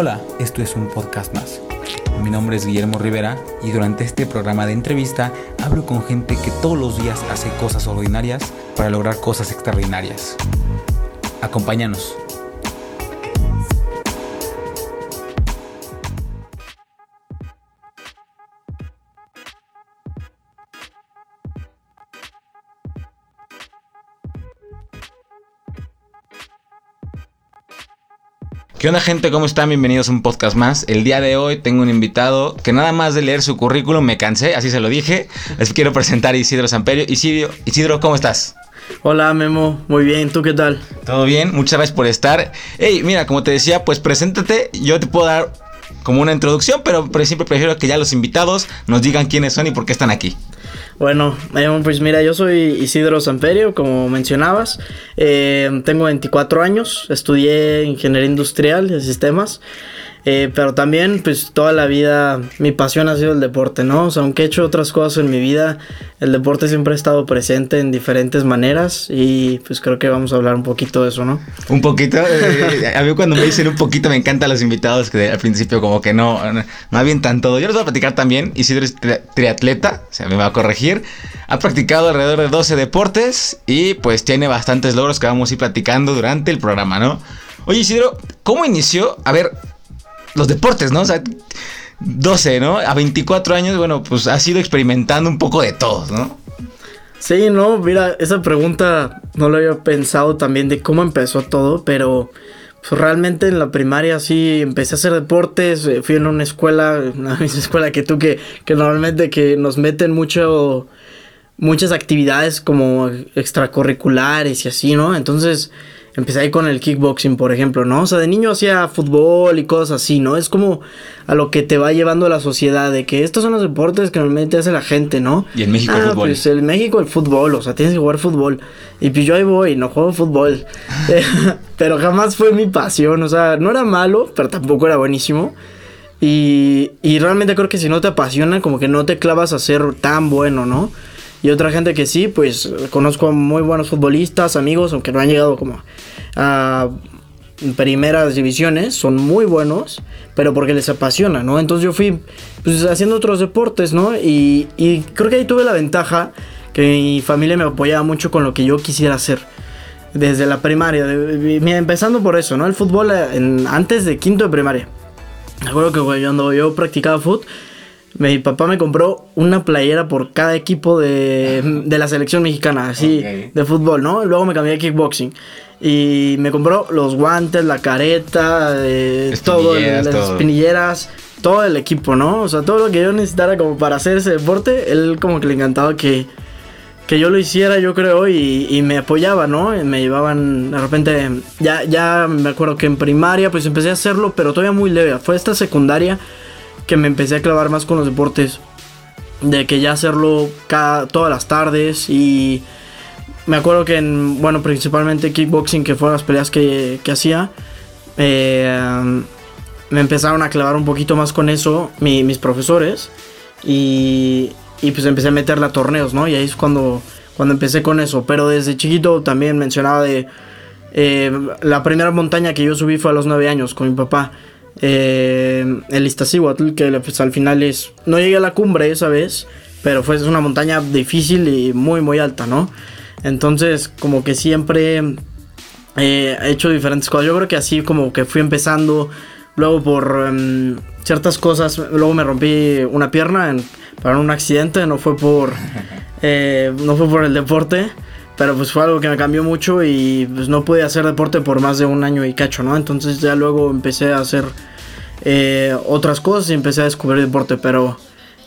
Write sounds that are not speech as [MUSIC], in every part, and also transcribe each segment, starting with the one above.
Hola, esto es un podcast más. Mi nombre es Guillermo Rivera y durante este programa de entrevista hablo con gente que todos los días hace cosas ordinarias para lograr cosas extraordinarias. Acompáñanos. ¿Qué onda gente? ¿Cómo están? Bienvenidos a un podcast más. El día de hoy tengo un invitado que nada más de leer su currículum me cansé, así se lo dije. Les quiero presentar a Isidro Samperio. Isidro, Isidro, ¿cómo estás? Hola Memo, muy bien, ¿tú qué tal? Todo bien, muchas gracias por estar. Hey, mira, como te decía, pues preséntate, yo te puedo dar como una introducción, pero siempre prefiero que ya los invitados nos digan quiénes son y por qué están aquí. Bueno, pues mira, yo soy Isidro Samperio, como mencionabas. Eh, tengo 24 años, estudié ingeniería industrial y sistemas. Eh, pero también, pues toda la vida mi pasión ha sido el deporte, ¿no? O sea, aunque he hecho otras cosas en mi vida, el deporte siempre ha estado presente en diferentes maneras y pues creo que vamos a hablar un poquito de eso, ¿no? Un poquito. Eh, a mí cuando me dicen un poquito me encantan los invitados que al principio como que no, no, avientan todo. Yo les voy a platicar también, Isidro es triatleta, o sea, me va a corregir. Ha practicado alrededor de 12 deportes y pues tiene bastantes logros que vamos a ir platicando durante el programa, ¿no? Oye Isidro, ¿cómo inició? A ver, los deportes, ¿no? O sea, 12, ¿no? A 24 años, bueno, pues has ido experimentando un poco de todos, ¿no? Sí, no, mira, esa pregunta no lo había pensado también de cómo empezó todo, pero pues, realmente en la primaria sí empecé a hacer deportes, eh, fui en una escuela, una [LAUGHS] misma escuela que tú, que, que normalmente que nos meten mucho, muchas actividades como extracurriculares y así, ¿no? Entonces empecé ahí con el kickboxing, por ejemplo, ¿no? O sea, de niño hacía fútbol y cosas así, ¿no? Es como a lo que te va llevando la sociedad, de que estos son los deportes que normalmente hace la gente, ¿no? Y en México el ah, fútbol. Pues en México el fútbol, o sea, tienes que jugar fútbol. Y pues yo ahí voy, no juego fútbol. [LAUGHS] [LAUGHS] pero jamás fue mi pasión, o sea, no era malo, pero tampoco era buenísimo. Y, y realmente creo que si no te apasiona, como que no te clavas a ser tan bueno, ¿no? Y otra gente que sí, pues conozco muy buenos futbolistas, amigos, aunque no han llegado como a primeras divisiones, son muy buenos, pero porque les apasiona, ¿no? Entonces yo fui pues, haciendo otros deportes, ¿no? Y, y creo que ahí tuve la ventaja que mi familia me apoyaba mucho con lo que yo quisiera hacer desde la primaria, empezando por eso, ¿no? El fútbol en, antes de quinto de primaria. Me acuerdo que cuando yo practicaba fútbol, mi papá me compró una playera por cada equipo de, la selección mexicana, así, de fútbol, ¿no? Luego me cambié de kickboxing. Y me compró los guantes, la careta, eh, todo, las espinilleras, todo el equipo, ¿no? O sea, todo lo que yo necesitara como para hacer ese deporte, él como que le encantaba que, que yo lo hiciera, yo creo, y, y me apoyaba, ¿no? me llevaban, de repente, ya, ya me acuerdo que en primaria pues empecé a hacerlo, pero todavía muy leve. Fue esta secundaria que me empecé a clavar más con los deportes. De que ya hacerlo cada, todas las tardes y me acuerdo que en, bueno, principalmente kickboxing, que fueron las peleas que, que hacía, eh, me empezaron a clavar un poquito más con eso mis profesores y, pues empecé a meterle a torneos, ¿no? Y ahí es cuando, cuando empecé con eso. Pero desde chiquito también mencionaba de... Eh, la primera montaña que yo subí fue a los 9 años con mi papá eh, el Iztaccíhuatl, que pues, al final es... No llegué a la cumbre esa vez, pero fue una montaña difícil y muy, muy alta, ¿no? Entonces, como que siempre eh, he hecho diferentes cosas. Yo creo que así como que fui empezando, luego por em, ciertas cosas, luego me rompí una pierna en, para un accidente, no fue por... [LAUGHS] Eh, no fue por el deporte. Pero pues fue algo que me cambió mucho y pues no pude hacer deporte por más de un año y cacho, ¿no? Entonces ya luego empecé a hacer eh, otras cosas y empecé a descubrir deporte, pero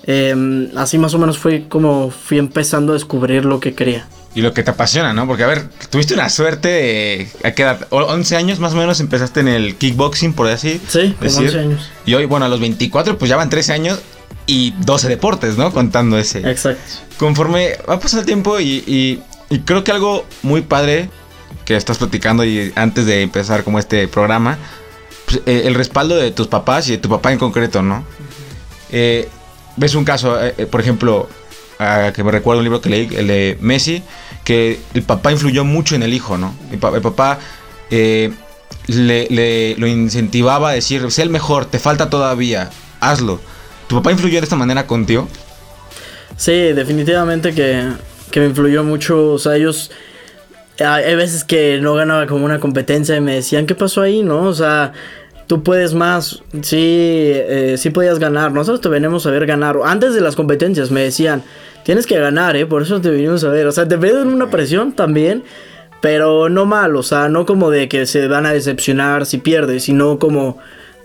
em, así más o menos fue como fui empezando a descubrir lo que quería. Y lo que te apasiona, ¿no? Porque, a ver, tuviste una suerte de... ¿A qué edad? 11 años más o menos empezaste en el kickboxing, por así Sí, decir. 11 años. Y hoy, bueno, a los 24 pues ya van 13 años y 12 deportes, ¿no? Contando ese. Exacto. Conforme va pasando el tiempo y y creo que algo muy padre que estás platicando y antes de empezar como este programa, pues, eh, el respaldo de tus papás y de tu papá en concreto, ¿no? Eh, ves un caso, eh, por ejemplo, que me recuerdo un libro que leí, el de Messi, que el papá influyó mucho en el hijo, ¿no? El, papá le le, lo incentivaba a decir, sé el mejor, te falta todavía, hazlo. ¿Tu papá influyó de esta manera contigo? Sí, definitivamente que, que me influyó mucho. O sea, ellos. Hay veces que no ganaba como una competencia y me decían, ¿qué pasó ahí? ¿No? O sea, tú puedes más. Sí, eh, sí podías ganar. Nosotros te venimos a ver ganar. Antes de las competencias me decían, tienes que ganar, ¿eh? Por eso te venimos a ver. O sea, te ven una presión también. Pero no mal, o sea, no como de que se van a decepcionar si pierdes, sino como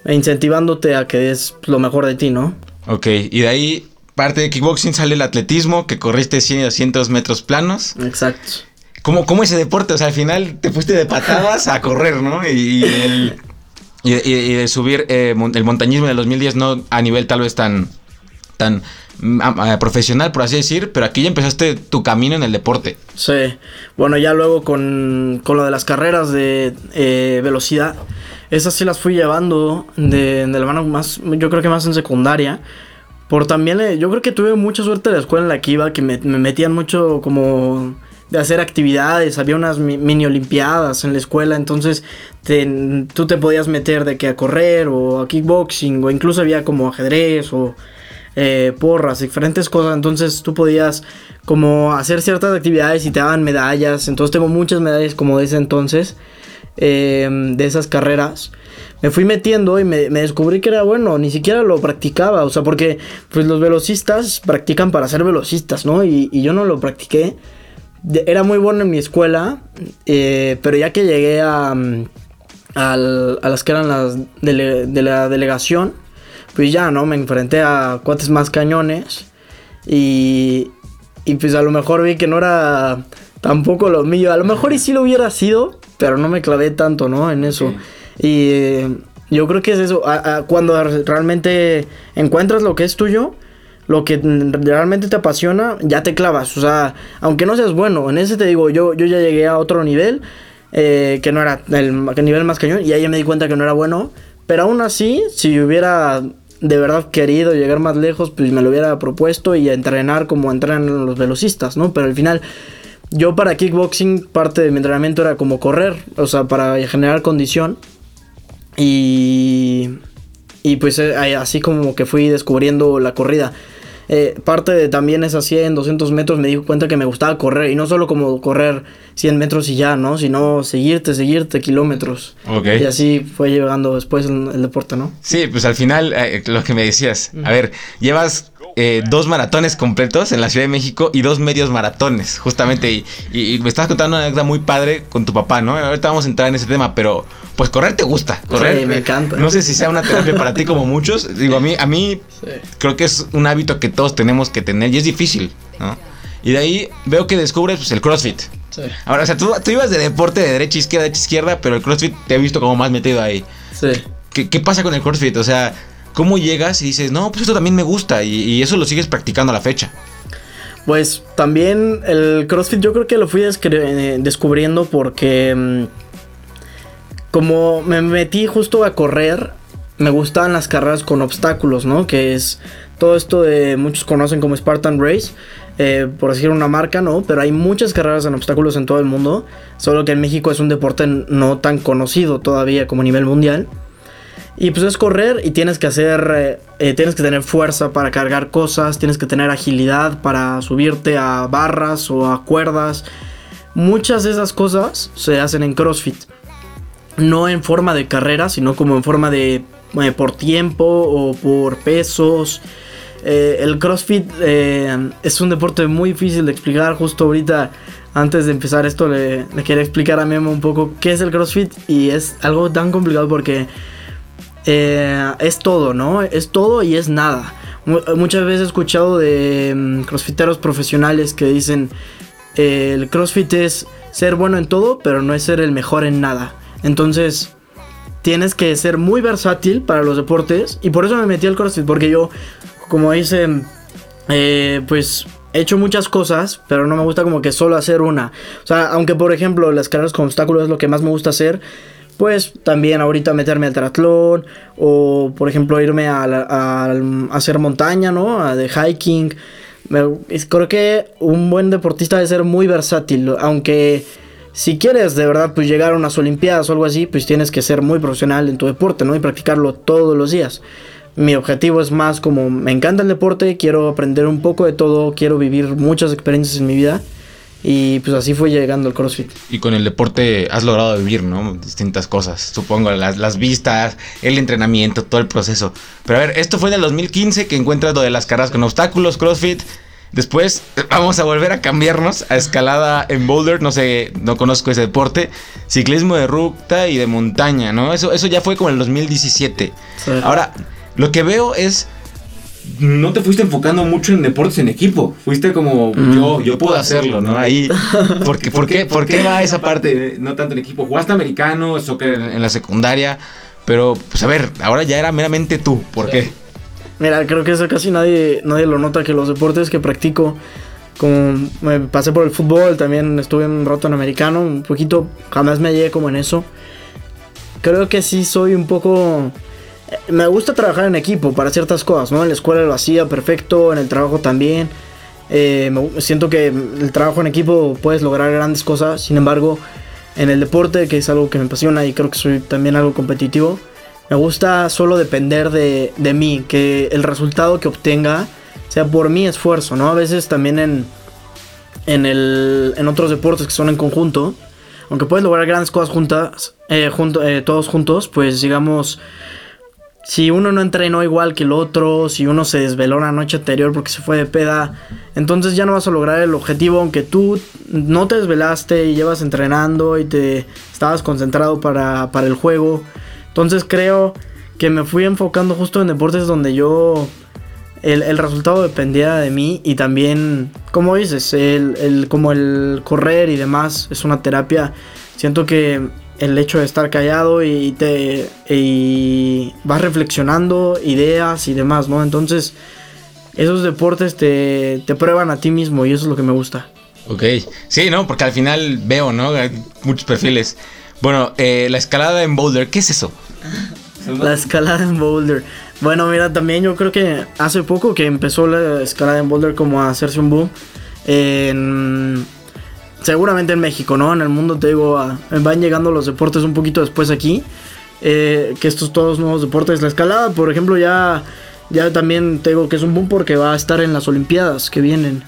incentivándote a que des lo mejor de ti, ¿no? Ok, y de ahí parte de kickboxing sale el atletismo, que corriste 100 y 200 metros planos. Exacto. ¿Cómo, ¿Cómo, ese deporte? O sea, al final te fuiste de patadas a correr, ¿no? Y, el, y, de subir eh, el montañismo en el 2010 no a nivel tal vez tan, tan mm, profesional, por así decir, pero aquí ya empezaste tu camino en el deporte. Sí, bueno, ya luego con, con lo de las carreras de eh, velocidad, esas sí las fui llevando de, de la mano más, yo creo que más en secundaria. Por también, eh, yo creo que tuve mucha suerte en la escuela en la que iba, que me, metían mucho como de hacer actividades, había unas mini olimpiadas en la escuela, entonces tú te podías meter de que a correr o a kickboxing o incluso había como ajedrez o eh, porras, diferentes cosas, entonces tú podías como hacer ciertas actividades y te daban medallas, entonces tengo muchas medallas como de ese entonces, eh, de esas carreras me fui metiendo y me, descubrí que era bueno, ni siquiera lo practicaba, o sea, porque pues los velocistas practican para ser velocistas, ¿no? Y, yo no lo practiqué. Era muy bueno en mi escuela, eh, pero ya que llegué a, mm, a las que eran las de la delegación, pues ya, ¿no? Me enfrenté a cuates más cañones y, y pues a lo mejor vi que no era tampoco lo mío. A lo mejor y sí lo hubiera sido, pero no me clavé tanto, ¿no? En eso. Y eh, yo creo que es eso, cuando realmente encuentras lo que es tuyo, lo que realmente te apasiona, ya te clavas. O sea, aunque no seas bueno, en ese te digo, yo, yo ya llegué a otro nivel, eh, que no era el, nivel más cañón, y ahí ya me di cuenta que no era bueno. Pero aún así, si hubiera de verdad querido llegar más lejos, pues me lo hubiera propuesto y entrenar como entrenan los velocistas, ¿no? Pero al final yo para kickboxing parte de mi entrenamiento era como correr, o sea, para generar condición. Y, y pues eh, así como que fui descubriendo la corrida. Eh, parte de también esas 100, 200 metros me di cuenta que me gustaba correr. Y no solo como correr 100 metros y ya, ¿no? Sino seguirte, seguirte kilómetros. Y así fue llegando después el, el deporte, ¿no? Sí, pues al final, eh, lo que me decías. A ver, llevas eh, dos maratones completos en la Ciudad de México y dos medios maratones, justamente. Y, me estabas contando una anécdota muy padre con tu papá, ¿no? Ahorita vamos a entrar en ese tema, pero pues correr te gusta. Correr. me encanta. No sé si sea una terapia para ti como muchos. Digo, a mí, a mí creo que es un hábito que todos tenemos que tener y es difícil, ¿no? Y de ahí veo que descubres pues, el CrossFit. Sí. Ahora, o sea, tú, tú, ibas de deporte de derecha, izquierda, derecha, izquierda, pero el CrossFit te he visto como más metido ahí. Sí. ¿Qué, ¿Qué pasa con el CrossFit? O sea, ¿Cómo llegas y dices, no, pues esto también me gusta y, eso lo sigues practicando a la fecha? Pues también el CrossFit yo creo que lo fui eh, descubriendo porque mm, como me metí justo a correr, me gustaban las carreras con obstáculos, ¿no? Que es todo esto de muchos conocen como Spartan Race, eh, por decir una marca, ¿no? Pero hay muchas carreras en obstáculos en todo el mundo, solo que en México es un deporte no tan conocido todavía como a nivel mundial. Y pues es correr y tienes que hacer, eh, eh, tienes que tener fuerza para cargar cosas, tienes que tener agilidad para subirte a barras o a cuerdas. Muchas de esas cosas se hacen en CrossFit. No en forma de carrera, sino como en forma de eh, por tiempo o por pesos. el CrossFit es un deporte muy difícil de explicar. Justo ahorita, antes de empezar esto, le, le quería explicar a Memo un poco qué es el CrossFit. Y es algo tan complicado porque eh, es todo, ¿no? Es todo y es nada. Muchas veces he escuchado de mm, crossfiteros profesionales que dicen el crossfit es ser bueno en todo, pero no es ser el mejor en nada. Entonces, tienes que ser muy versátil para los deportes. Y por eso me metí al crossfit, porque yo, como dice, eh, pues he hecho muchas cosas, pero no me gusta como que solo hacer una. O sea, aunque por ejemplo las carreras con obstáculos es lo que más me gusta hacer pues también ahorita meterme al triatlón o por ejemplo irme a, hacer montaña, ¿no? de hiking. creo que un buen deportista debe ser muy versátil, aunque si quieres de verdad pues llegar a unas olimpiadas o algo así, pues tienes que ser muy profesional en tu deporte, ¿no? Y practicarlo todos los días. Mi objetivo es más como me encanta el deporte, quiero aprender un poco de todo, quiero vivir muchas experiencias en mi vida. Y pues así fue llegando al CrossFit. Y con el deporte has logrado vivir, ¿no? Distintas cosas. Supongo, las, las vistas, el entrenamiento, todo el proceso. Pero a ver, esto fue en el 2015 que encuentras lo de las carreras con obstáculos, CrossFit. Después vamos a volver a cambiarnos a escalada en boulder, no sé, no conozco ese deporte, ciclismo de ruta y de montaña, ¿no? Eso, eso ya fue como en el 2017. Ahora, lo que veo es no te fuiste enfocando mucho en deportes en equipo. Fuiste como yo, yo puedo hacerlo, ¿no? Ahí. Porque, ¿por, qué, ¿Por qué va esa parte? No tanto en equipo. Jugaste americano, soccer en la secundaria. Pero, pues a ver, ahora ya era meramente tú. ¿Por qué? Mira, creo que eso casi nadie, nadie lo nota, que los deportes que practico, como me pasé por el fútbol, también estuve un rato en americano, un poquito, jamás me hallé como en eso. Creo que sí soy un poco... Me gusta trabajar en equipo para ciertas cosas, ¿no? En la escuela lo hacía perfecto, en el trabajo también. Eh, me, siento que el trabajo en equipo puedes lograr grandes cosas, sin embargo, en el deporte, que es algo que me apasiona y creo que soy también algo competitivo, me gusta solo depender de, de mí, que el resultado que obtenga sea por mi esfuerzo, ¿no? A veces también en, en, el, en otros deportes que son en conjunto, aunque puedes lograr grandes cosas juntas, eh, eh, todos juntos, pues digamos, si uno no entrenó igual que el otro, si uno se desveló la noche anterior porque se fue de peda, entonces ya no vas a lograr el objetivo, aunque tú no te desvelaste y llevas entrenando y te estabas concentrado para, para el juego. Entonces creo que me fui enfocando justo en deportes donde yo el, resultado dependía de mí y también, como dices, el, como el correr y demás es una terapia. Siento que el hecho de estar callado y te y vas reflexionando ideas y demás, ¿no? Entonces, esos deportes te, te prueban a ti mismo y eso es lo que me gusta. Ok, sí, ¿no? Porque al final veo, ¿no? muchos perfiles. Bueno, eh, la escalada en Boulder, ¿qué es eso? La escalada en Boulder. Bueno, mira, también yo creo que hace poco que empezó la escalada en Boulder como a hacerse un boom. seguramente en México, ¿no? En el mundo, te digo, van llegando los deportes un poquito después aquí. Eh, que estos todos nuevos deportes. La escalada, por ejemplo, ya, ya también te digo que es un boom porque va a estar en las Olimpiadas que vienen.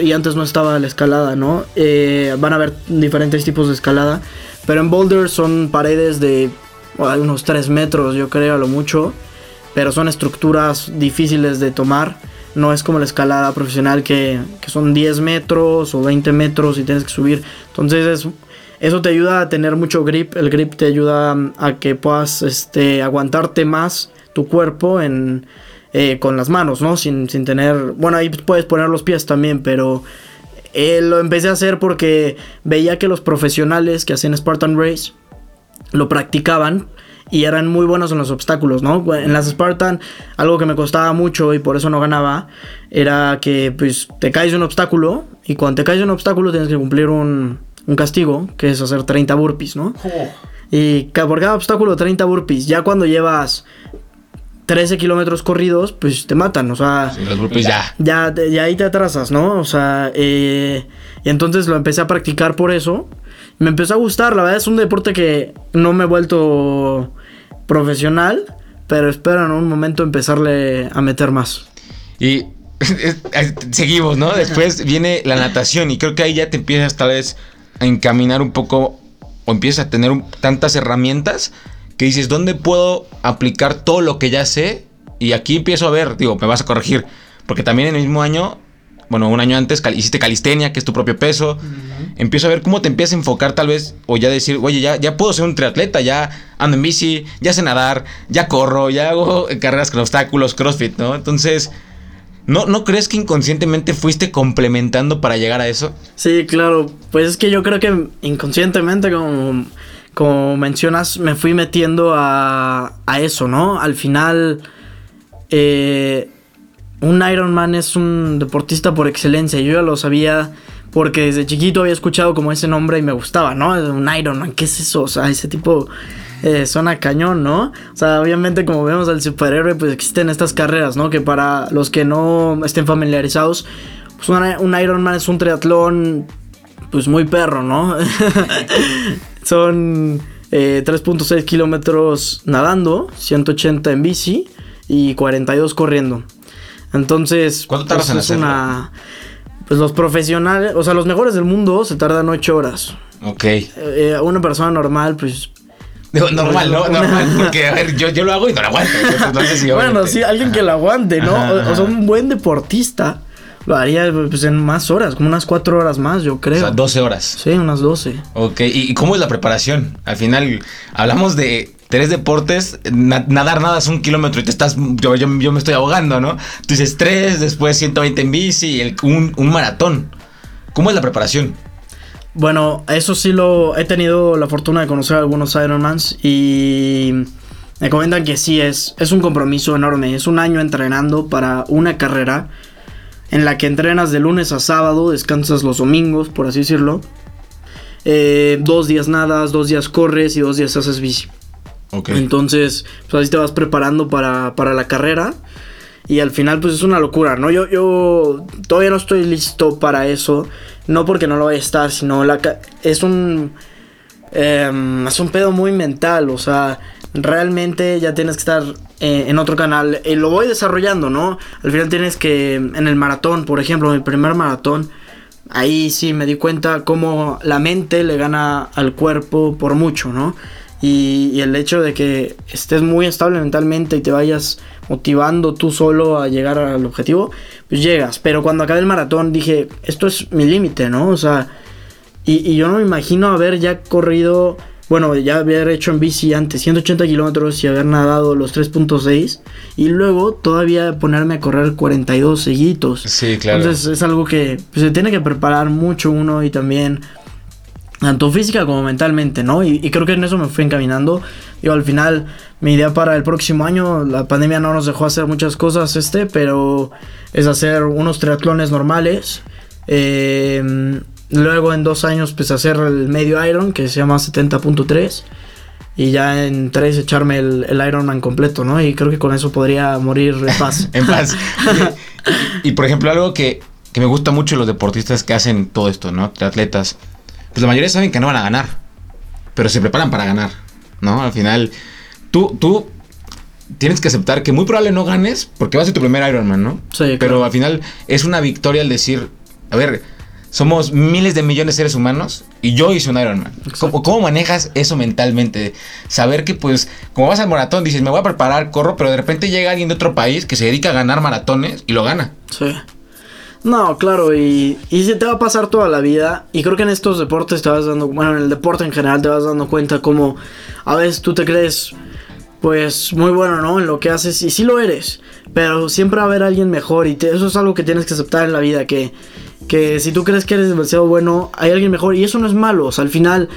y antes no estaba la escalada, ¿no? Eh, van a haber diferentes tipos de escalada. Pero en Boulder son paredes de unos 3 metros, yo creo, a lo mucho. Pero son estructuras difíciles de tomar. No es como la escalada profesional que, son 10 metros o 20 metros y tienes que subir. Entonces eso te ayuda a tener mucho grip. El grip te ayuda a que puedas este, aguantarte más tu cuerpo en, eh, con las manos, ¿no? Sin, sin tener... Bueno, ahí puedes poner los pies también, pero... Eh, lo empecé a hacer porque veía que los profesionales que hacían Spartan Race lo practicaban y eran muy buenos en los obstáculos, ¿no? En las Spartan, algo que me costaba mucho y por eso no ganaba, era que pues te caes de un obstáculo y cuando te caes de un obstáculo tienes que cumplir un, un castigo, que es hacer 30 burpees, ¿no? Y por cada obstáculo 30 burpees. Ya cuando llevas 13 kilómetros corridos, pues te matan, o sea... los burpees ya. Ya, ya ahí te atrasas, ¿no? O sea, eh, y entonces lo empecé a practicar por eso me empezó a gustar. La verdad es un deporte que no me he vuelto profesional, pero espero en un momento empezarle a meter más. Y [LAUGHS] seguimos, ¿no? Después viene la natación y creo que ahí ya te empiezas tal vez a encaminar un poco o empiezas a tener tantas herramientas que dices, ¿dónde puedo aplicar todo lo que ya sé? Y aquí empiezo a ver, digo, me vas a corregir, porque también en el mismo año bueno, un año antes hiciste calistenia, que es tu propio peso. Empiezo a ver cómo te empiezas a enfocar tal vez, o ya decir, oye, ya, ya puedo ser un triatleta, ya ando en bici, ya sé nadar, ya corro, ya hago [LAUGHS] carreras con obstáculos, CrossFit, ¿no? Entonces, ¿no, ¿no crees que inconscientemente fuiste complementando para llegar a eso? Sí, claro. Pues es que yo creo que inconscientemente, como, como mencionas, me fui metiendo a, a eso, ¿no? Al final... Eh, un Ironman es un deportista por excelencia. Yo ya lo sabía porque desde chiquito había escuchado como ese nombre y me gustaba, ¿no? Un Ironman, ¿qué es eso? O sea, ese tipo eh, suena cañón, ¿no? O sea, obviamente como vemos al superhéroe, pues existen estas carreras, ¿no? Que para los que no estén familiarizados, pues un, un Ironman es un triatlón pues muy perro, ¿no? [LAUGHS] Son 3.6 eh, kilómetros nadando, 180 en bici y 42 corriendo. Entonces, ¿cuánto tardas pues, en es una pues los profesionales, o sea, los mejores del mundo se tardan 8 horas. Ok. Eh, una persona normal, pues normal, ¿no? Normal, porque a ver, yo, yo lo hago y no lo aguanto. no sé si [LAUGHS] bueno, sí, alguien que lo aguante, ¿no? o, sea, un buen deportista lo haría pues, en más horas, como unas cuatro horas más, yo creo. O sea, 12 horas. Sí, unas 12. Ok, ¿y cómo es la preparación? Al final, hablamos de tres deportes, nadar nada es un kilómetro y te estás, yo, yo, me estoy ahogando, ¿no? Tú dices tres, después 120 en bici, el, un, un maratón. ¿Cómo es la preparación? Bueno, eso sí lo he tenido la fortuna de conocer a algunos Ironmans y me comentan que sí es, es un compromiso enorme, es un año entrenando para una carrera en la que entrenas de lunes a sábado, descansas los domingos, por así decirlo. Eh, dos días nadas, dos días corres y dos días haces bici. Entonces, pues así te vas preparando para, para la carrera. Y al final, pues es una locura, ¿no? Yo, yo todavía no estoy listo para eso. No porque no lo vaya a estar, sino la es un. Em, es un pedo muy mental. O sea, realmente ya tienes que estar eh, en otro canal. Y lo voy desarrollando, ¿no? Al final tienes que. En el maratón, por ejemplo, mi primer maratón. Ahí sí me di cuenta cómo la mente le gana al cuerpo por mucho, ¿no? Y, el hecho de que estés muy estable mentalmente y te vayas motivando tú solo a llegar al objetivo, pues llegas. Pero cuando acabé el maratón dije, esto es mi límite, ¿no? O sea, y, yo no me imagino haber ya corrido, bueno, ya haber hecho en bici antes 180 kilómetros y haber nadado los 3.6 y luego todavía ponerme a correr 42 seguidos. Sí, claro. Entonces es algo que pues, se tiene que preparar mucho uno y también tanto física como mentalmente, ¿no? Y, creo que en eso me fui encaminando. Yo al final, mi idea para el próximo año, la pandemia no nos dejó hacer muchas cosas, este, pero es hacer unos triatlones normales. Em, luego en dos años, pues hacer el medio Iron, que se llama 70.3. Y ya en tres echarme el, el, Ironman completo, ¿no? Y creo que con eso podría morir en paz. [LAUGHS] en paz. y, por ejemplo, algo que, que me gusta mucho los deportistas que hacen todo esto, ¿no? Triatletas pues la mayoría saben que no van a ganar, pero se preparan para ganar, ¿no? Al final, tú, tú tienes que aceptar que muy probable no ganes porque va a ser tu primer Ironman, ¿no? Sí. Pero al final es una victoria al decir, a ver, somos miles de millones de seres humanos y yo hice un Ironman. ¿Cómo, ¿Cómo, manejas eso mentalmente? Saber que pues, como vas al maratón, dices, me voy a preparar, corro, pero de repente llega alguien de otro país que se dedica a ganar maratones y lo gana. Sí. No, claro, y, y se te va a pasar toda la vida. Y creo que en estos deportes te vas dando, bueno, en el deporte en general te vas dando cuenta como a veces tú te crees, pues, muy bueno, ¿no? En lo que haces, y sí lo eres. Pero siempre va a haber alguien mejor, y eso es algo que tienes que aceptar en la vida, que, que si tú crees que eres demasiado bueno, hay alguien mejor, y eso no es malo, o sea, al final,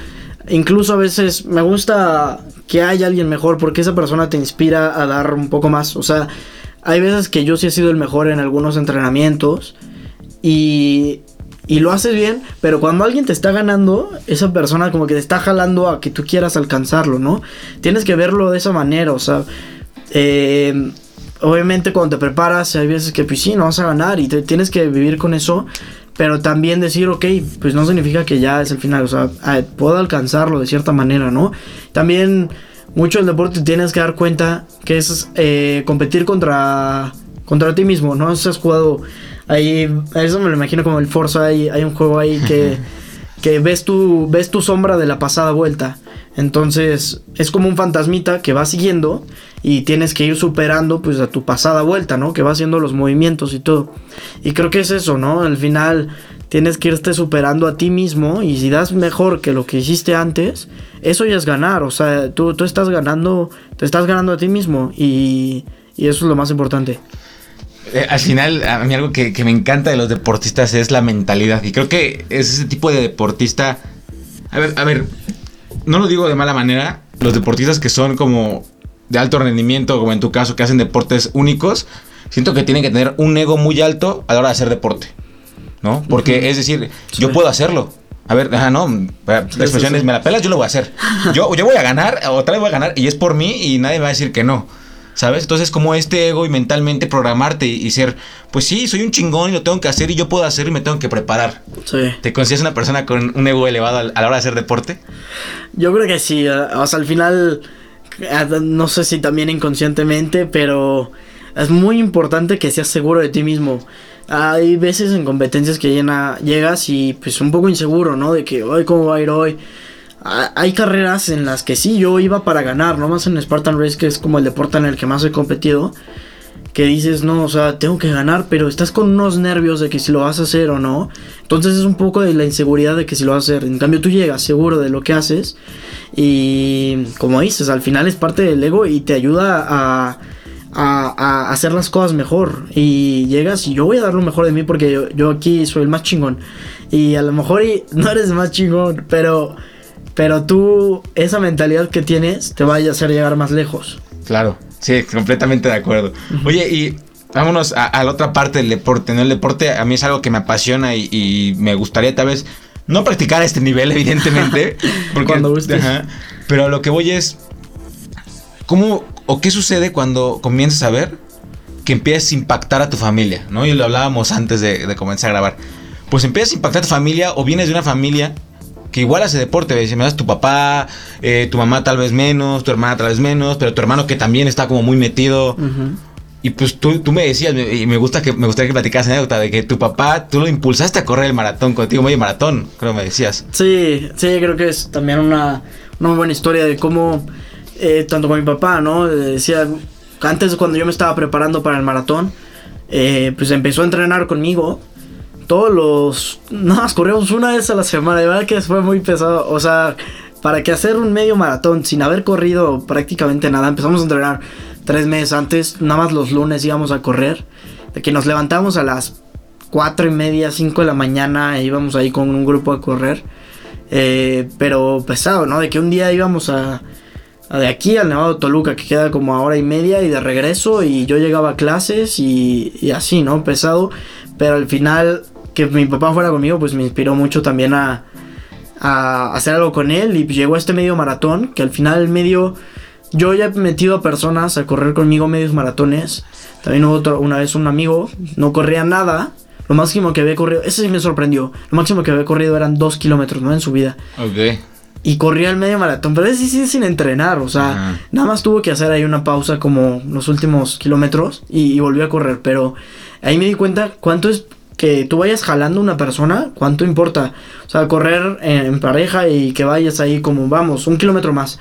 incluso a veces me gusta que haya alguien mejor, porque esa persona te inspira a dar un poco más, o sea, hay veces que yo sí he sido el mejor en algunos entrenamientos y, y lo haces bien, pero cuando alguien te está ganando, esa persona como que te está jalando a que tú quieras alcanzarlo, ¿no? Tienes que verlo de esa manera, o sea, eh, obviamente cuando te preparas hay veces que pues sí, no vas a ganar y te, tienes que vivir con eso, pero también decir, ok, pues no significa que ya es el final, o sea, puedo alcanzarlo de cierta manera, ¿no? También mucho del deporte tienes que dar cuenta que es eh, competir contra, contra ti mismo, ¿no? Si has jugado Ahí, eso me lo imagino como el Forza, hay, hay un juego ahí que, [LAUGHS] que ves, tu, ves tu sombra de la pasada vuelta. Entonces es como un fantasmita que va siguiendo y tienes que ir superando pues a tu pasada vuelta, ¿no? Que va haciendo los movimientos y todo. Y creo que es eso, ¿no? Al final tienes que irte superando a ti mismo y si das mejor que lo que hiciste antes, eso ya es ganar. O sea, tú, tú estás ganando, te estás ganando a ti mismo y, y eso es lo más importante. Eh, al final, a mí algo que, me encanta de los deportistas es la mentalidad. Y creo que es ese tipo de deportista. A ver, a ver, no lo digo de mala manera. Los deportistas que son como de alto rendimiento, como en tu caso, que hacen deportes únicos, siento que tienen que tener un ego muy alto a la hora de hacer deporte. ¿No? Porque es decir, yo puedo hacerlo. A ver, ajá, no, la expresión es, me la pelas, yo lo voy a hacer. Yo, yo voy a ganar, otra vez voy a ganar, y es por mí, y nadie me va a decir que no. ¿sabes? Entonces como este ego y mentalmente programarte y, ser, pues sí, soy un chingón y lo tengo que hacer y yo puedo hacer y me tengo que preparar. Sí. ¿Te consideras una persona con un ego elevado a la hora de hacer deporte? Yo creo que sí, o sea, al final, eh, no sé si también inconscientemente, pero es muy importante que seas seguro de ti mismo. Hay veces en competencias que llegas y pues un poco inseguro, ¿no? De que, hoy ¿cómo va a ir hoy? Hay carreras en las que sí, yo iba para ganar, no más en Spartan Race, que es como el deporte en el que más he competido. Que dices, no, o sea, tengo que ganar, pero estás con unos nervios de que si lo vas a hacer o no. Entonces es un poco de la inseguridad de que si lo vas a hacer. En cambio, tú llegas seguro de lo que haces. Y como dices, al final es parte del ego y te ayuda a a, hacer las cosas mejor. Y llegas y yo voy a dar lo mejor de mí porque yo, aquí soy el más chingón. Y a lo mejor [LAUGHS] no eres más chingón, pero, pero tú, esa mentalidad que tienes, te va a hacer llegar más lejos. Claro, sí, completamente de acuerdo. Oye, y vámonos a, la otra parte del deporte, ¿no? El deporte a mí es algo que me apasiona y, me gustaría tal vez no practicar a este nivel, [LAUGHS] evidentemente. Porque, Cuando guste. pero lo que voy es, ¿cómo, ¿O qué sucede cuando comienzas a ver que empiezas a impactar a tu familia? ¿no? Y lo hablábamos antes de, comenzar a grabar. Pues empiezas a impactar a tu familia o vienes de una familia que igual hace deporte, ¿ves? me das tu papá, eh, tu mamá tal vez menos, tu hermana tal vez menos, pero tu hermano que también está como muy metido. Y pues tú, tú me decías, y me gusta que me gustaría que platicaras anécdota de que tu papá, tú lo impulsaste a correr el maratón contigo, medio maratón, creo me decías. Sí, sí, creo que es también una, una muy buena historia de cómo eh, tanto con mi papá, ¿no? Decía, antes cuando yo me estaba preparando para el maratón, eh, pues empezó a entrenar conmigo. Todos los... Nada más corríamos una vez a la semana, de verdad que fue muy pesado. O sea, para que hacer un medio maratón sin haber corrido prácticamente nada, empezamos a entrenar tres meses antes, nada más los lunes íbamos a correr. De que nos levantamos a las cuatro y media, cinco de la mañana, e íbamos ahí con un grupo a correr. Eh, pero pesado, ¿no? De que un día íbamos a de aquí al Nevado Toluca, que queda como a hora y media, y de regreso, y yo llegaba a clases y, así, ¿no? Pesado, pero al final que mi papá fuera conmigo, pues me inspiró mucho también a, a hacer algo con él, y llegó a este medio maratón, que al final el medio, yo ya he metido a personas a correr conmigo medios maratones, también hubo otro, una vez un amigo, no corría nada, lo máximo que había corrido, ese sí me sorprendió. Lo máximo que había corrido eran dos kilómetros, ¿no? En su vida. Ok y corría el medio maratón, pero ese sí sin entrenar, o sea, nada más tuvo que hacer ahí una pausa como los últimos kilómetros y, volvió a correr, pero ahí me di cuenta cuánto es que tú vayas jalando una persona, cuánto importa, o sea, correr en, pareja y que vayas ahí como, vamos, un kilómetro más,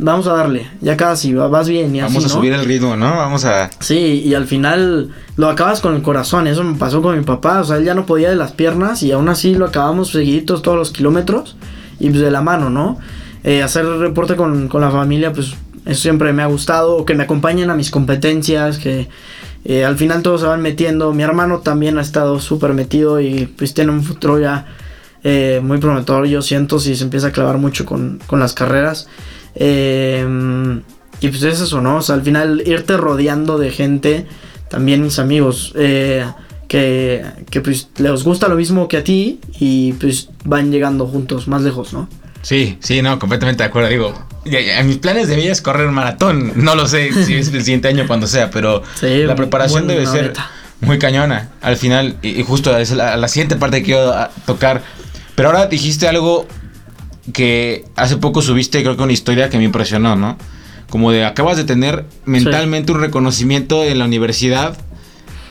vamos a darle, ya casi, vas bien y Vamos a subir el ritmo, ¿no? Vamos a... Sí, y al final lo acabas con el corazón, eso me pasó con mi papá, o sea, él ya no podía de las piernas y aún así lo acabamos seguiditos todos los kilómetros y pues de la mano, ¿no? Eh, hacer reporte con, la familia, pues eso siempre me ha gustado, que me acompañen a mis competencias, que eh, al final todos se van metiendo. Mi hermano también ha estado súper metido y pues tiene un futuro ya eh, muy prometedor, yo siento, si se empieza a clavar mucho con, las carreras. y pues es eso, ¿no? O sea, al final irte rodeando de gente, también mis amigos que, que pues les gusta lo mismo que a ti y pues van llegando juntos más lejos, ¿no? Sí, sí, no, completamente de acuerdo. Digo, en mis planes de vida es correr un maratón. No lo sé si es el siguiente año cuando sea, pero la preparación debe ser muy cañona. Al final, y, justo es la, siguiente parte que quiero tocar. Pero ahora dijiste algo que hace poco subiste, creo que una historia que me impresionó, ¿no? Como de acabas de tener mentalmente un reconocimiento en la universidad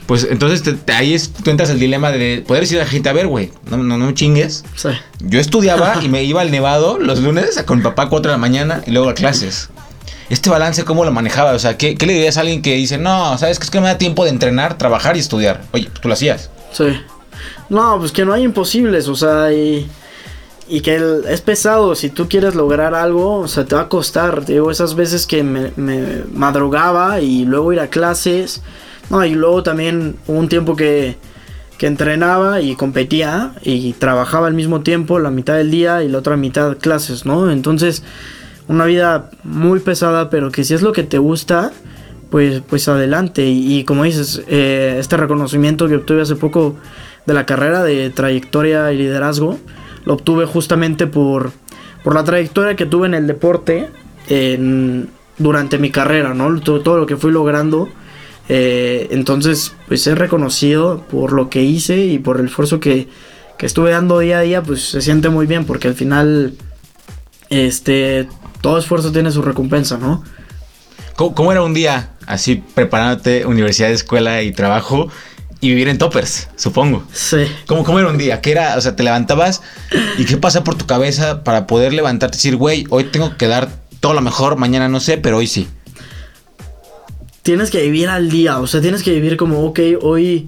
pues entonces ahí es, tú entras el dilema de poder decir a la gente, a ver, güey, no, no, no chingues. Sí. Yo estudiaba [LAUGHS] y me iba al Nevado los lunes con mi papá a 4 de la mañana y luego a clases. Este balance, ¿cómo lo manejaba? O sea, ¿qué, le dirías a alguien que dice, no, sabes que es que me da tiempo de entrenar, trabajar y estudiar? Oye, tú lo hacías. Sí. No, pues que no hay imposibles, o sea, y, y que es pesado. Si tú quieres lograr algo, o sea, te va a costar. Digo, esas veces que me, me madrugaba y luego ir a clases no, y luego también hubo un tiempo que, que entrenaba y competía y trabajaba al mismo tiempo, la mitad del día y la otra mitad clases, ¿no? Entonces, una vida muy pesada, pero que si es lo que te gusta, pues, pues adelante. Y, como dices, eh, este reconocimiento que obtuve hace poco de la carrera de trayectoria y liderazgo, lo obtuve justamente por, por la trayectoria que tuve en el deporte, durante mi carrera, ¿no? Todo, todo lo que fui logrando. Eh, entonces, pues es reconocido por lo que hice y por el esfuerzo que, que estuve dando día a día, pues se siente muy bien porque al final, este, todo esfuerzo tiene su recompensa, ¿no? ¿Cómo, era un día así preparándote universidad, escuela y trabajo y vivir en toppers, supongo? Sí. ¿Cómo, ¿Cómo era un día? ¿Qué era? O sea, te levantabas y qué pasa por tu cabeza para poder levantarte y decir, güey, hoy tengo que dar todo lo mejor, mañana no sé, pero hoy sí. Tienes que vivir al día, o sea, tienes que vivir como, ok, hoy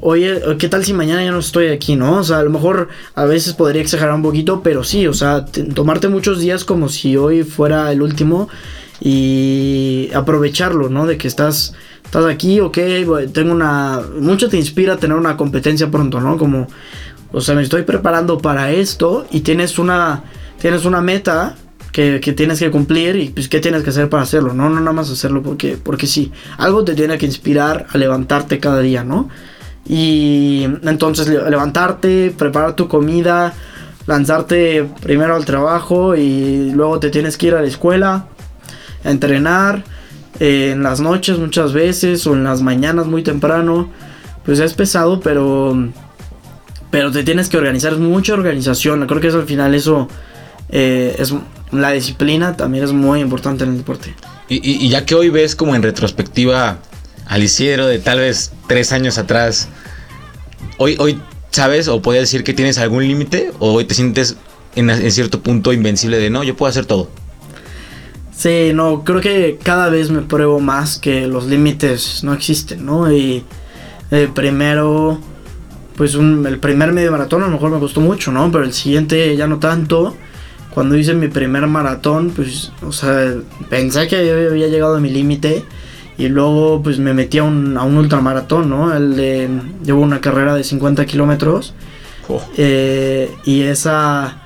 oye, ¿qué tal si mañana ya no estoy aquí, no? O sea, a lo mejor a veces podría exagerar un poquito, pero sí, o sea, tomarte muchos días como si hoy fuera el último y aprovecharlo, ¿no? De que estás, estás aquí, ok, tengo una... Mucho te inspira tener una competencia pronto, ¿no? Como, o sea, me estoy preparando para esto y tienes una, tienes una meta que, que, tienes que cumplir y pues qué tienes que hacer para hacerlo, ¿no? No nada más hacerlo porque, porque sí, algo te tiene que inspirar a levantarte cada día, ¿no? Y entonces levantarte, preparar tu comida, lanzarte primero al trabajo y luego te tienes que ir a la escuela, entrenar eh, en las noches muchas veces o en las mañanas muy temprano. Pues es pesado, pero pero te tienes que organizar, es mucha organización. Creo que eso al final eso eh, es la disciplina también es muy importante en el deporte. Y, y ya que hoy ves como en retrospectiva al Isidro de tal vez tres años atrás, hoy, hoy sabes o puedes decir que tienes algún límite o hoy te sientes en, cierto punto invencible de no, yo puedo hacer todo. Sí, no, creo que cada vez me pruebo más que los límites no existen, ¿no? Y eh, primero, pues el primer medio maratón a lo mejor me costó mucho, ¿no? Pero el siguiente ya no tanto. Cuando hice mi primer maratón, pues, o sea, pensé que había llegado a mi límite y luego pues me metí a un, a un ultramaratón, ¿no? El de, llevo una carrera de 50 kilómetros. Oh. Eh, y esa...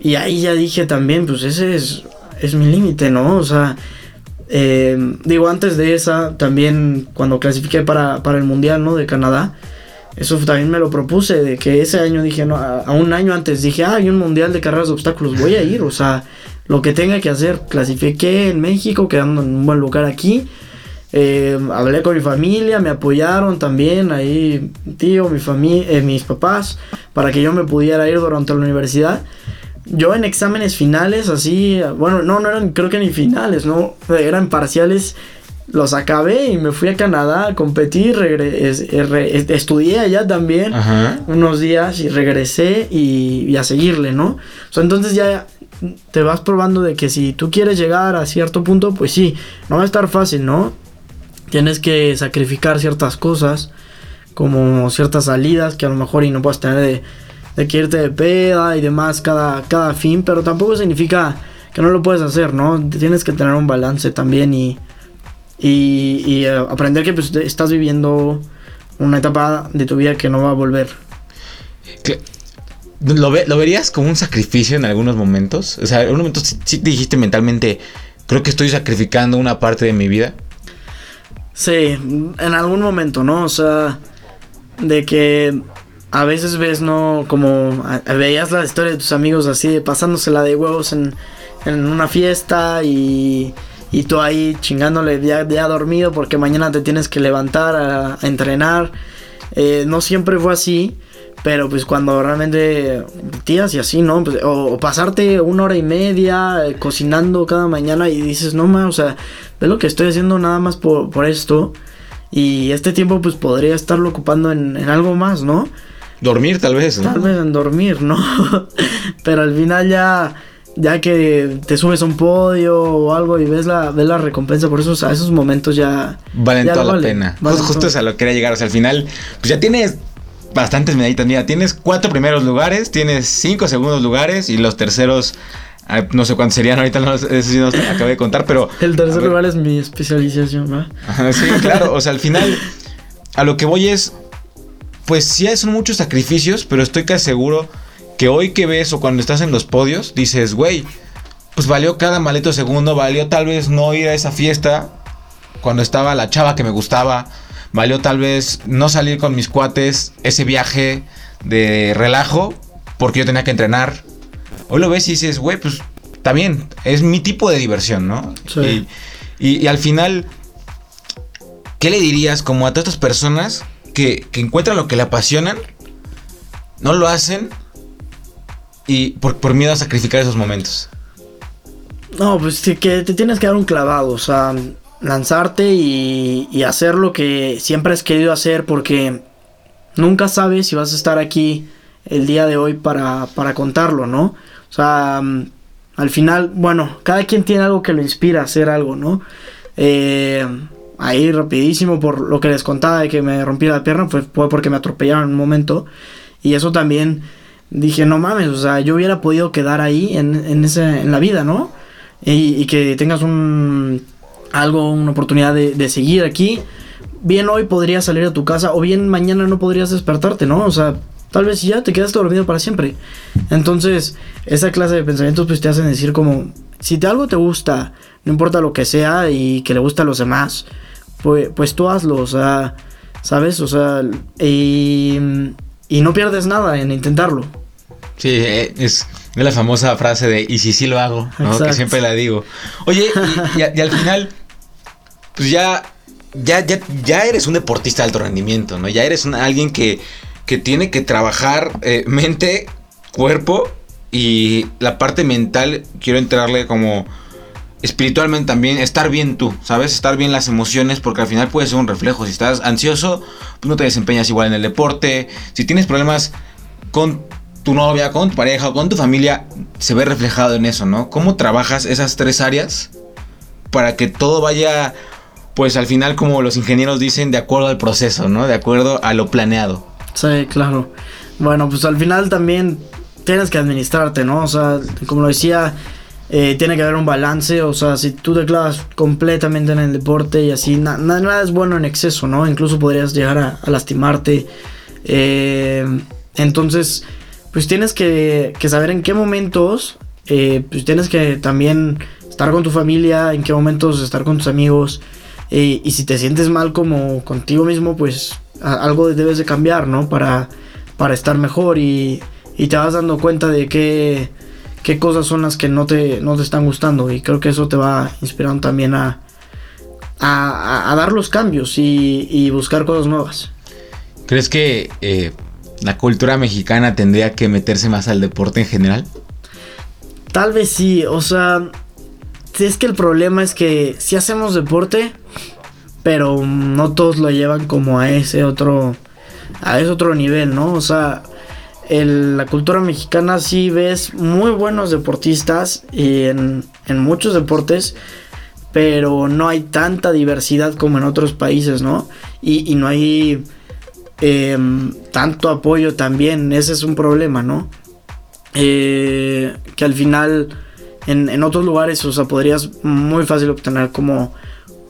Y ahí ya dije también, pues ese es, es mi límite, ¿no? O sea, eh, digo, antes de esa, también cuando clasifiqué para, para, el Mundial, ¿no? De Canadá, eso también me lo propuse, de que ese año dije, no, a, un año antes dije, ah, hay un Mundial de carreras de obstáculos, voy a ir, o sea, lo que tenga que hacer, clasifiqué en México, quedando en un buen lugar aquí, eh, hablé con mi familia, me apoyaron también, ahí tío, mi familia, eh, mis papás, para que yo me pudiera ir durante la universidad. Yo en exámenes finales, así, bueno, no, no eran, creo que ni finales, no, eran parciales. Los acabé y me fui a Canadá a competir, estudié allá también unos días y regresé y, y, a seguirle, ¿no? O sea, entonces ya te vas probando de que si tú quieres llegar a cierto punto, pues sí, no va a estar fácil, ¿no? tienes que sacrificar ciertas cosas, como ciertas salidas que a lo mejor y no puedes tener de, de que irte de peda y demás cada, cada fin, pero tampoco significa que no lo puedes hacer, ¿no? Tienes que tener un balance también y, y, eh, aprender que pues, estás viviendo una etapa de tu vida que no va a volver. ¿Lo, ¿Lo, verías como un sacrificio en algunos momentos? O sea, en un momento sí dijiste mentalmente, creo que estoy sacrificando una parte de mi vida. Sí, en algún momento, ¿no? O sea, de que a veces ves, ¿no? Como veías la historia de tus amigos así, pasándosela de huevos en, en una fiesta y, y tú ahí chingándole ya, dormido porque mañana te tienes que levantar a, entrenar. Eh, no siempre fue así. Pero pues cuando realmente tías y así, ¿no? Pues, o, pasarte una hora y media eh, cocinando cada mañana y dices, no más, o sea, ve lo que estoy haciendo nada más por, por esto. Y este tiempo pues podría estarlo ocupando en, algo más, ¿no? Dormir tal vez, ¿no? Tal vez en dormir, ¿no? [LAUGHS] Pero al final ya ya que te subes a un podio o algo y ves la, ves la recompensa por eso, a esos momentos ya... Valen toda la pena. Justo, es a lo que quería llegar. O sea, al final, pues ya tienes bastantes medallitas. Mira, tienes cuatro primeros lugares, tienes cinco segundos lugares y los terceros. No sé cuántos serían [LAUGHS] ahorita, no, sé si no acabé de contar, pero. [LAUGHS] El tercer lugar es mi especialización, ¿va? sí, claro. O sea, al final, a lo que voy es. Pues sí, son muchos sacrificios, pero estoy casi seguro que hoy que ves o cuando estás en los podios, dices, güey, pues valió cada maleto segundo, valió tal vez no ir a esa fiesta cuando estaba la chava que me gustaba, valió tal vez no salir con mis cuates ese viaje de relajo porque yo tenía que entrenar. Hoy lo ves y dices, güey, pues también es mi tipo de diversión, ¿no? Sí. Y, y- y al final, ¿qué le dirías como a todas estas personas que, que encuentran lo que le apasionan, no lo hacen y por, por miedo a sacrificar esos momentos? No, pues que te tienes que dar un clavado, o sea, lanzarte y, y hacer lo que siempre has querido hacer porque nunca sabes si vas a estar aquí el día de hoy para, para contarlo, ¿no? O sea, mm, al final, bueno, cada quien tiene algo que lo inspira a hacer algo, ¿no? Eh, ahí rapidísimo por lo que les contaba de que me rompí la pierna, fue, fue porque me atropellaron en un momento y eso también dije, no mames, o sea, yo hubiera podido quedar ahí en, en, ese, en la vida, ¿no? Y, y que tengas un algo, una oportunidad de, de seguir aquí. Bien hoy podrías salir a tu casa o bien mañana no podrías despertarte, ¿no? O sea, tal vez ya te quedaste dormido para siempre. Entonces, esa clase de pensamientos pues te hacen decir como, si te algo te gusta, no importa lo que sea y que le gusta a los demás, pues, pues tú hazlo, o sea, ¿sabes? O sea, y, y no pierdes nada en intentarlo. Sí, eh, es, la famosa frase de y si sí lo hago, ¿no? Que siempre la digo. Oye, y, y a- y al final, pues ya, ya, ya, ya eres un deportista de alto rendimiento, ¿no? Ya eres un- alguien que, que tiene que trabajar eh, mente, cuerpo y la parte mental, quiero entrarle como espiritualmente también, estar bien tú, ¿sabes? Estar bien las emociones, porque al final puede ser un reflejo. Si estás ansioso, pues no te desempeñas igual en el deporte. Si tienes problemas con tu novia, con tu pareja o con tu familia, se ve reflejado en eso, ¿no? ¿Cómo trabajas esas tres áreas para que todo vaya, pues al final, como los ingenieros dicen, de acuerdo al proceso, ¿no? De acuerdo a lo planeado. Sí, claro. Bueno, pues al final también tienes que administrarte, ¿no? O sea, como lo decía, eh, tiene que haber un balance. O sea, si tú te clavas completamente en el deporte y así, na- na- nada es bueno en exceso, ¿no? Incluso podrías llegar a, a lastimarte. Eh, entonces, pues tienes que, saber en qué momentos, eh, pues tienes que también estar con tu familia, en qué momentos estar con tus amigos. eh, y si te sientes mal como contigo mismo, pues algo debes de cambiar, ¿no? Para, para estar mejor y, y te vas dando cuenta de qué, qué cosas son las que no te, no te están gustando. Y creo que eso te va inspirando también a, a, a- dar los cambios y, y buscar cosas nuevas. ¿Crees que eh, la cultura mexicana tendría que meterse más al deporte en general? Tal vez sí, o sea, es que el problema es que si hacemos deporte, pero no todos lo llevan como a ese otro, a ese otro nivel, ¿no? O sea, la cultura mexicana sí ves muy buenos deportistas y en, en muchos deportes, pero no hay tanta diversidad como en otros países, ¿no? Y no hay em, tanto apoyo también, ese es un problema, ¿no? eh, que al final en, en otros lugares, o sea, podrías muy fácil obtener como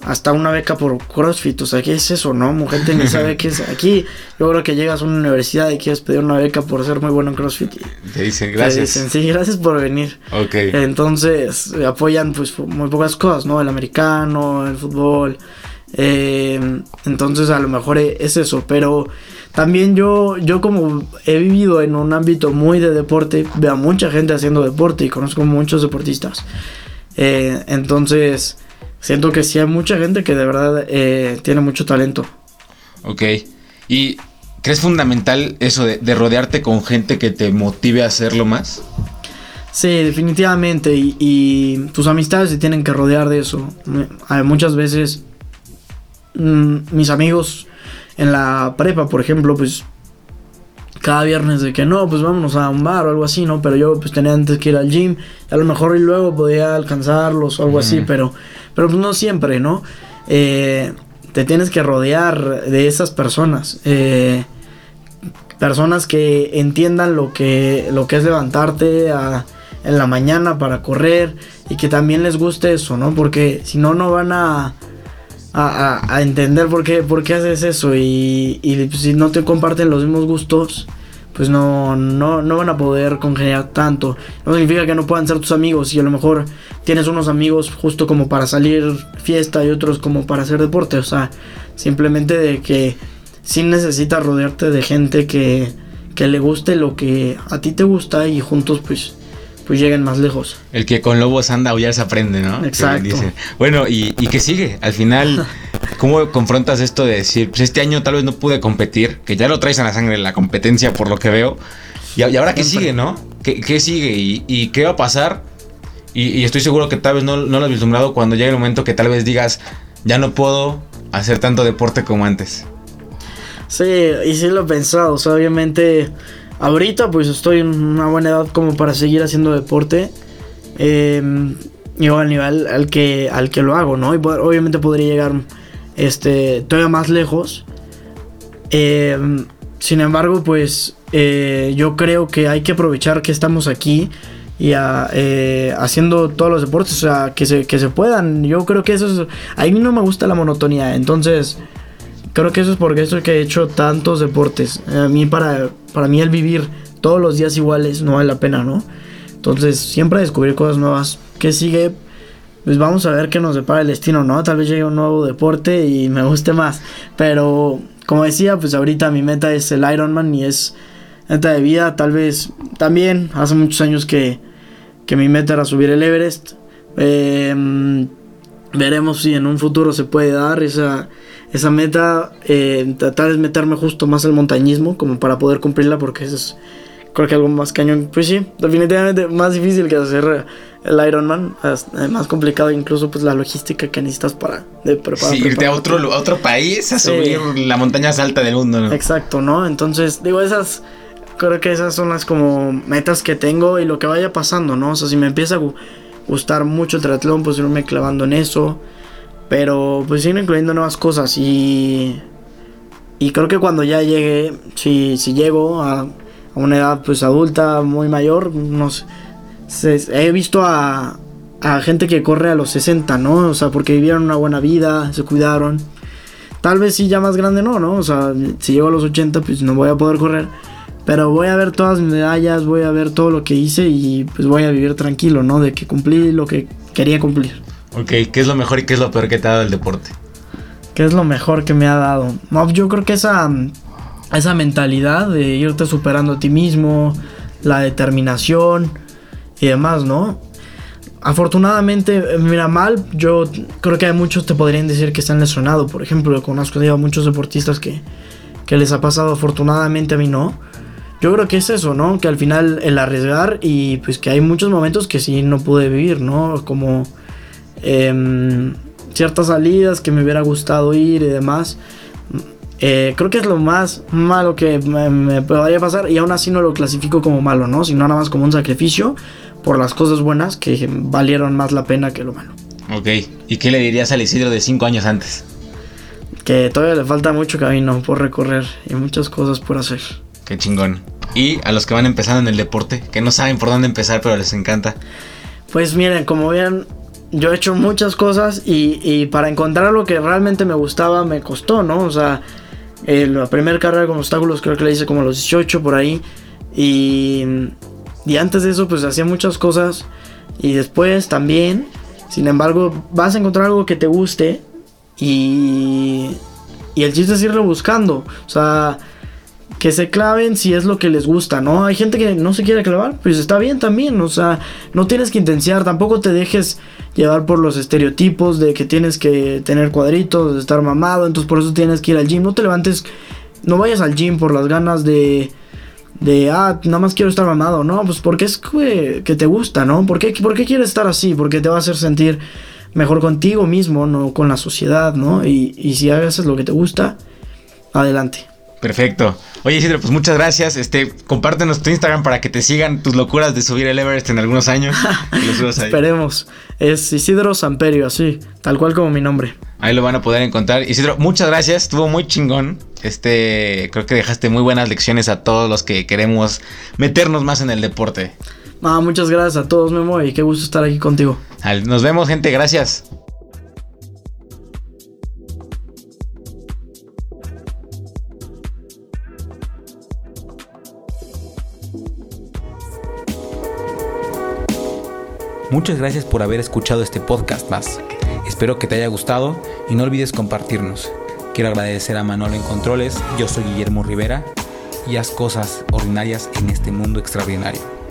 hasta una beca por CrossFit, o sea, ¿qué es eso, no? Gente ni sabe qué es. [LAUGHS] Aquí yo creo que llegas a una universidad y quieres pedir una beca por ser muy bueno en CrossFit. Y Te dicen te gracias. dicen, sí, gracias por venir. Ok. Entonces apoyan pues muy pocas cosas, ¿no? El americano, el fútbol. Eh, entonces a lo mejor e- es eso, pero también yo, yo como he vivido en un ámbito muy de deporte, veo a mucha gente haciendo deporte y conozco muchos deportistas. Eh, entonces siento que sí hay mucha gente que de verdad eh, tiene mucho talento. Ok. ¿Y crees fundamental eso de, de rodearte con gente que te motive a hacerlo más? Sí, definitivamente. Y, y tus amistades se tienen que rodear de eso. Hay muchas veces mm, mis amigos en la prepa, por ejemplo, pues cada viernes de que no, pues vámonos a un bar o algo así, ¿no? Pero yo pues tenía antes que ir al gym. a lo mejor y luego podía alcanzarlos o algo así, pero, pero pues no siempre, ¿no? Eh, te tienes que rodear de esas personas. Eh, personas que entiendan lo que, lo que es levantarte a- en la mañana para correr y que también les guste eso, ¿no? Porque si no, no van a, a, entender por qué, por qué haces eso y, y pues, si no te comparten los mismos gustos, pues no, no, no van a poder congeniar tanto. No significa que no puedan ser tus amigos y a lo mejor tienes unos amigos justo como para salir fiesta y otros como para hacer deporte. O sea, simplemente de que sí necesitas rodearte de gente que, que le guste lo que a ti te gusta y juntos pues, pues lleguen más lejos. El que con lobos anda o ya se aprende, ¿no? Exacto. Bueno, ¿y, ¿y qué sigue? Al final, [LAUGHS] ¿cómo confrontas esto de decir, pues este año tal vez no pude competir, que ya lo traes en la sangre la competencia por lo que veo, y, ahora qué sigue, ¿no? ¿Qué, sigue? ¿Y, qué va a pasar? Y, estoy seguro que tal vez no, no lo has vislumbrado cuando llegue el momento que tal vez digas, ya no puedo hacer tanto deporte como antes. Sí, y sí lo he pensado, o sea, obviamente ahorita pues estoy en una buena edad como para seguir haciendo deporte. Eh, al nivel al que, al que lo hago, ¿no? Y obviamente podría llegar este, todavía más lejos. Em, sin embargo, pues eh, yo creo que hay que aprovechar que estamos aquí y eh, haciendo todos los deportes, o sea, que se, que se puedan. Yo creo que eso es... A mí no me gusta la monotonía, entonces creo que eso es porque eso que he hecho tantos deportes. A mí para, para mí el vivir todos los días iguales no vale la pena, ¿no? Entonces siempre descubrir cosas nuevas. ¿Qué sigue? Pues vamos a ver qué nos depara el destino, ¿no? Tal vez llegue un nuevo deporte y [LAUGHS] me guste más. Pero como decía, pues ahorita mi meta es el Ironman y es meta de vida. Tal vez también hace muchos años que, que mi meta era subir el Everest. Em, veremos si en un futuro se puede dar esa, esa meta. Eh, tratar de meterme justo más al montañismo como para poder cumplirla porque eso es creo que algo más cañón. Pues sí, definitivamente más difícil que hacer el Ironman, eh, más complicado incluso pues la logística que necesitas para de preparar. Sí, irte a otro, otro país a subir la montaña más alta del mundo, ¿no? Exacto, ¿no? Entonces, digo, esas creo que esas son las como metas que tengo y lo que vaya pasando, ¿no? O sea, si me empieza a gustar mucho el triatlón, pues irme clavando en eso. Pero pues ir incluyendo nuevas cosas y... Y creo que cuando ya llegue, si, si llego a, a una edad pues adulta, muy mayor, no sé, he visto a, a gente que corre a los 60, ¿no? O sea, porque vivieron una buena vida, se cuidaron. Tal vez sí ya más grande no, ¿no? O sea, si llego a los 80 pues no voy a poder correr. Pero voy a ver todas mis medallas, voy a ver todo lo que hice y pues voy a vivir tranquilo, ¿no? De que cumplí lo que quería cumplir. Ok, ¿qué es lo mejor y qué es lo peor que te ha dado el deporte? ¿Qué es lo mejor que me ha dado? No, yo creo que esa, esa mentalidad de irte superando a ti mismo, la determinación y demás, ¿no? Afortunadamente, mira, mal, yo creo que hay muchos te podrían decir que están lesionados. Por ejemplo, conozco a muchos deportistas que, que les ha pasado, afortunadamente a mí no yo creo que es eso, ¿no? Que al final el arriesgar y pues que hay muchos momentos que sí no pude vivir, ¿no? Como em, ciertas salidas que me hubiera gustado ir y demás. Eh, creo que es lo más malo que me, me podría pasar y aún así no lo clasifico como malo, ¿no? Sino nada más como un sacrificio por las cosas buenas que valieron más la pena que lo malo. Ok, ¿y qué le dirías al Isidro de cinco años antes? Que todavía le falta mucho camino por recorrer y muchas cosas por hacer. Qué chingón. Y a los que van empezando en el deporte, que no saben por dónde empezar, pero les encanta. Pues miren, como ven, yo he hecho muchas cosas y, para encontrar lo que realmente me gustaba me costó, ¿no? O sea, eh, la primera carrera con obstáculos creo que la hice como a los 18 por ahí. Y, y antes de eso pues hacía muchas cosas y después también. Sin embargo, vas a encontrar algo que te guste y, y el chiste es irlo buscando. O sea, que se claven si es lo que les gusta, ¿no? Hay gente que no se quiere clavar, pues está bien también, o sea, no tienes que intensiar, tampoco te dejes llevar por los estereotipos de que tienes que tener cuadritos, de estar mamado, entonces por eso tienes que ir al gym, no te levantes, no vayas al gym por las ganas de de ah, nada más quiero estar mamado, no, pues porque es que, te gusta, ¿no? ¿Por qué, ¿Por qué quieres estar así? Porque te va a hacer sentir mejor contigo mismo, no con la sociedad, ¿no? Y, y si haces lo que te gusta, adelante. Perfecto. Oye Isidro, pues muchas gracias. Este, compártenos tu Instagram para que te sigan tus locuras de subir el Everest en algunos años. [LAUGHS] Esperemos. Es Isidro Samperio, así, tal cual como mi nombre. Ahí lo van a poder encontrar. Isidro, muchas gracias. Estuvo muy chingón. Este, creo que dejaste muy buenas lecciones a todos los que queremos meternos más en el deporte. Ah, muchas gracias a todos, Memo, y qué gusto estar aquí contigo. Nos vemos, gente. Gracias. Muchas gracias por haber escuchado este podcast más. Espero que te haya gustado y no olvides compartirnos. Quiero agradecer a Manolo en Controles, yo soy Guillermo Rivera y haz cosas ordinarias en este mundo extraordinario.